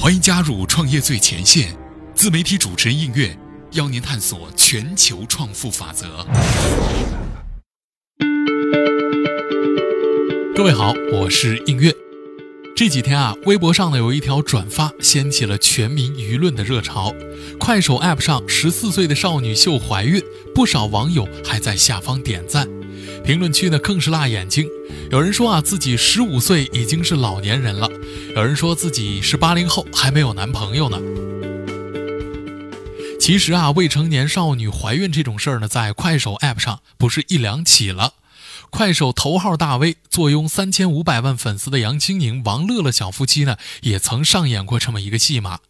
欢迎加入创业最前线，自媒体主持人应月邀您探索全球创富法则。各位好，我是应月。这几天啊，微博上呢有一条转发，掀起了全民舆论的热潮。快手 App 上十四岁的少女秀怀孕，不少网友还在下方点赞，评论区呢更是辣眼睛。有人说啊，自己十五岁已经是老年人了；有人说自己是八零后，还没有男朋友呢。其实啊，未成年少女怀孕这种事儿呢，在快手 App 上不是一两起了。快手头号大 V、坐拥三千五百万粉丝的杨青宁、王乐乐小夫妻呢，也曾上演过这么一个戏码。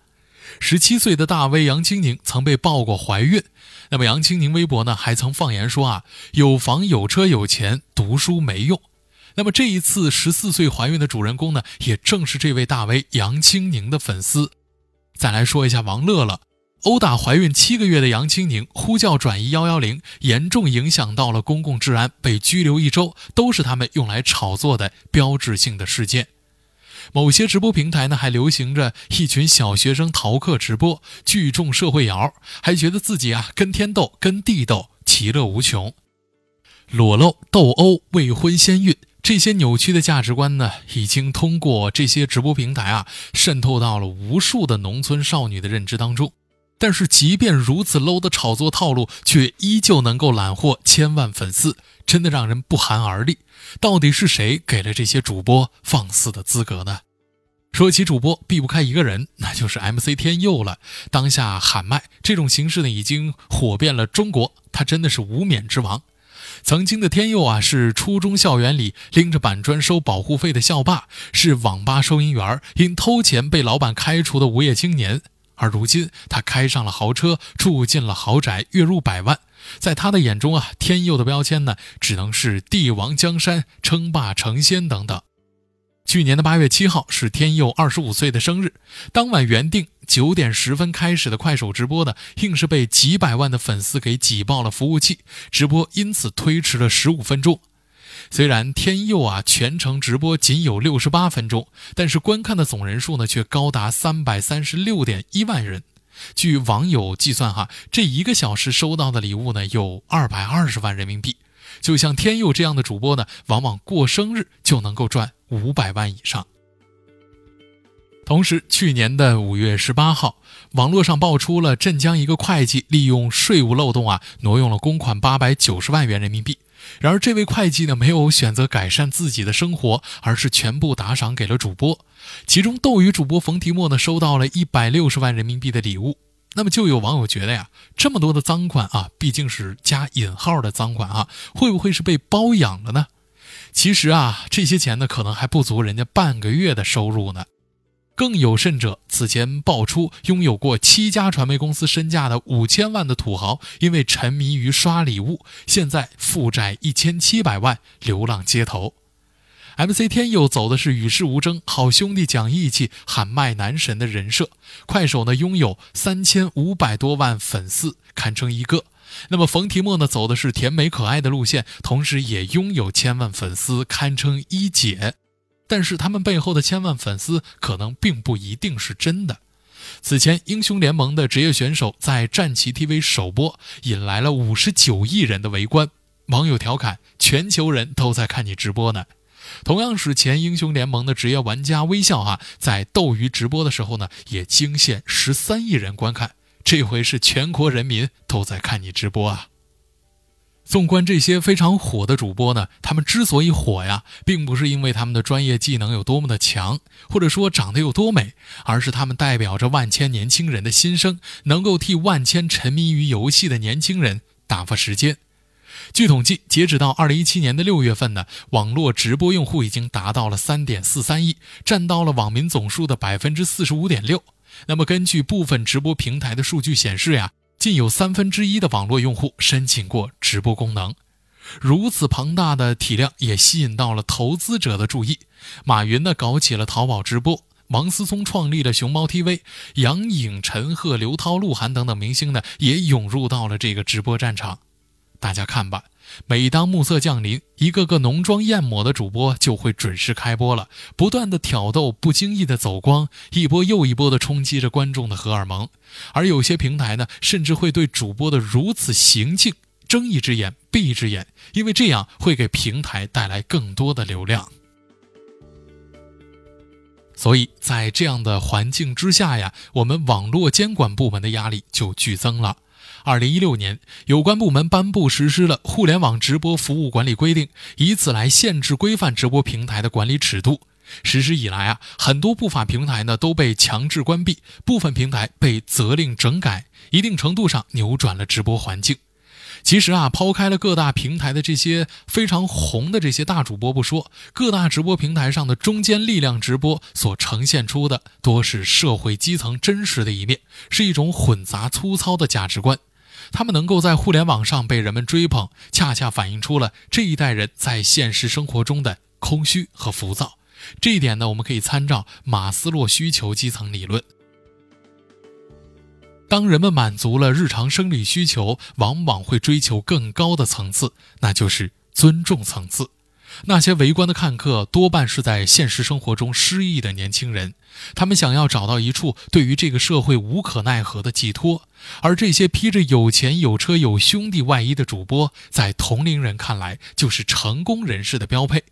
十七岁的大 V 杨青宁曾被曝过怀孕，那么杨青宁微博呢，还曾放言说啊，有房有车有钱，读书没用。那么这一次十四岁怀孕的主人公呢，也正是这位大 V 杨青宁的粉丝。再来说一下王乐乐，殴打怀孕七个月的杨青宁，呼叫转移幺幺零，严重影响到了公共治安，被拘留一周，都是他们用来炒作的标志性的事件。某些直播平台呢，还流行着一群小学生逃课直播，聚众社会摇，还觉得自己啊跟天斗，跟地斗，其乐无穷。裸露、斗殴、未婚先孕。这些扭曲的价值观呢，已经通过这些直播平台啊，渗透到了无数的农村少女的认知当中。但是，即便如此 low 的炒作套路，却依旧能够揽获千万粉丝，真的让人不寒而栗。到底是谁给了这些主播放肆的资格呢？说起主播，避不开一个人，那就是 MC 天佑了。当下喊麦这种形式呢，已经火遍了中国，他真的是无冕之王。曾经的天佑啊，是初中校园里拎着板砖收保护费的校霸，是网吧收银员，因偷钱被老板开除的无业青年。而如今，他开上了豪车，住进了豪宅，月入百万。在他的眼中啊，天佑的标签呢，只能是帝王江山、称霸成仙等等。去年的八月七号是天佑二十五岁的生日，当晚原定九点十分开始的快手直播呢，硬是被几百万的粉丝给挤爆了服务器，直播因此推迟了十五分钟。虽然天佑啊全程直播仅有六十八分钟，但是观看的总人数呢却高达三百三十六点一万人。据网友计算哈，这一个小时收到的礼物呢有二百二十万人民币。就像天佑这样的主播呢，往往过生日就能够赚五百万以上。同时，去年的五月十八号，网络上爆出了镇江一个会计利用税务漏洞啊，挪用了公款八百九十万元人民币。然而，这位会计呢，没有选择改善自己的生活，而是全部打赏给了主播。其中，斗鱼主播冯提莫呢，收到了一百六十万人民币的礼物。那么就有网友觉得呀，这么多的赃款啊，毕竟是加引号的赃款啊，会不会是被包养了呢？其实啊，这些钱呢，可能还不足人家半个月的收入呢。更有甚者，此前爆出拥有过七家传媒公司身价的五千万的土豪，因为沉迷于刷礼物，现在负债一千七百万，流浪街头。MC 天佑走的是与世无争、好兄弟讲义气、喊麦男神的人设。快手呢拥有三千五百多万粉丝，堪称一哥。那么冯提莫呢走的是甜美可爱的路线，同时也拥有千万粉丝，堪称一姐。但是他们背后的千万粉丝可能并不一定是真的。此前英雄联盟的职业选手在战旗 TV 首播，引来了五十九亿人的围观。网友调侃：全球人都在看你直播呢。同样是前英雄联盟的职业玩家微笑哈，在斗鱼直播的时候呢，也惊现十三亿人观看。这回是全国人民都在看你直播啊！纵观这些非常火的主播呢，他们之所以火呀，并不是因为他们的专业技能有多么的强，或者说长得有多美，而是他们代表着万千年轻人的心声，能够替万千沉迷于游戏的年轻人打发时间。据统计，截止到二零一七年的六月份呢，网络直播用户已经达到了三点四三亿，占到了网民总数的百分之四十五点六。那么，根据部分直播平台的数据显示呀，近有三分之一的网络用户申请过直播功能。如此庞大的体量也吸引到了投资者的注意。马云呢，搞起了淘宝直播；王思聪创立了熊猫 TV；杨颖、陈赫、刘涛、鹿晗等等明星呢，也涌入到了这个直播战场。大家看吧。每当暮色降临，一个个浓妆艳抹的主播就会准时开播了，不断的挑逗，不经意的走光，一波又一波的冲击着观众的荷尔蒙。而有些平台呢，甚至会对主播的如此行径睁一只眼闭一只眼，因为这样会给平台带来更多的流量。所以在这样的环境之下呀，我们网络监管部门的压力就剧增了。二零一六年，有关部门颁布实施了《互联网直播服务管理规定》，以此来限制规范直播平台的管理尺度。实施以来啊，很多不法平台呢都被强制关闭，部分平台被责令整改，一定程度上扭转了直播环境。其实啊，抛开了各大平台的这些非常红的这些大主播不说，各大直播平台上的中坚力量直播所呈现出的多是社会基层真实的一面，是一种混杂粗糙的价值观。他们能够在互联网上被人们追捧，恰恰反映出了这一代人在现实生活中的空虚和浮躁。这一点呢，我们可以参照马斯洛需求基层理论。当人们满足了日常生理需求，往往会追求更高的层次，那就是尊重层次。那些围观的看客多半是在现实生活中失意的年轻人，他们想要找到一处对于这个社会无可奈何的寄托。而这些披着有钱有车有兄弟外衣的主播，在同龄人看来就是成功人士的标配。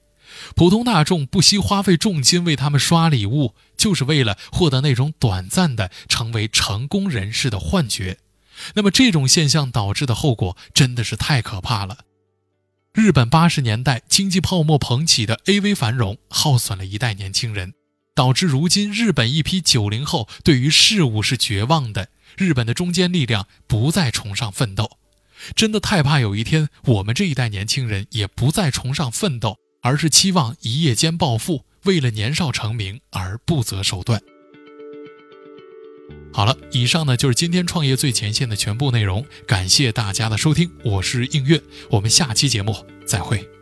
普通大众不惜花费重金为他们刷礼物，就是为了获得那种短暂的成为成功人士的幻觉。那么，这种现象导致的后果真的是太可怕了。日本八十年代经济泡沫捧起的 AV 繁荣，耗损了一代年轻人，导致如今日本一批九零后对于事物是绝望的。日本的中坚力量不再崇尚奋斗，真的太怕有一天我们这一代年轻人也不再崇尚奋斗。而是期望一夜间暴富，为了年少成名而不择手段。好了，以上呢就是今天创业最前线的全部内容，感谢大家的收听，我是映月，我们下期节目再会。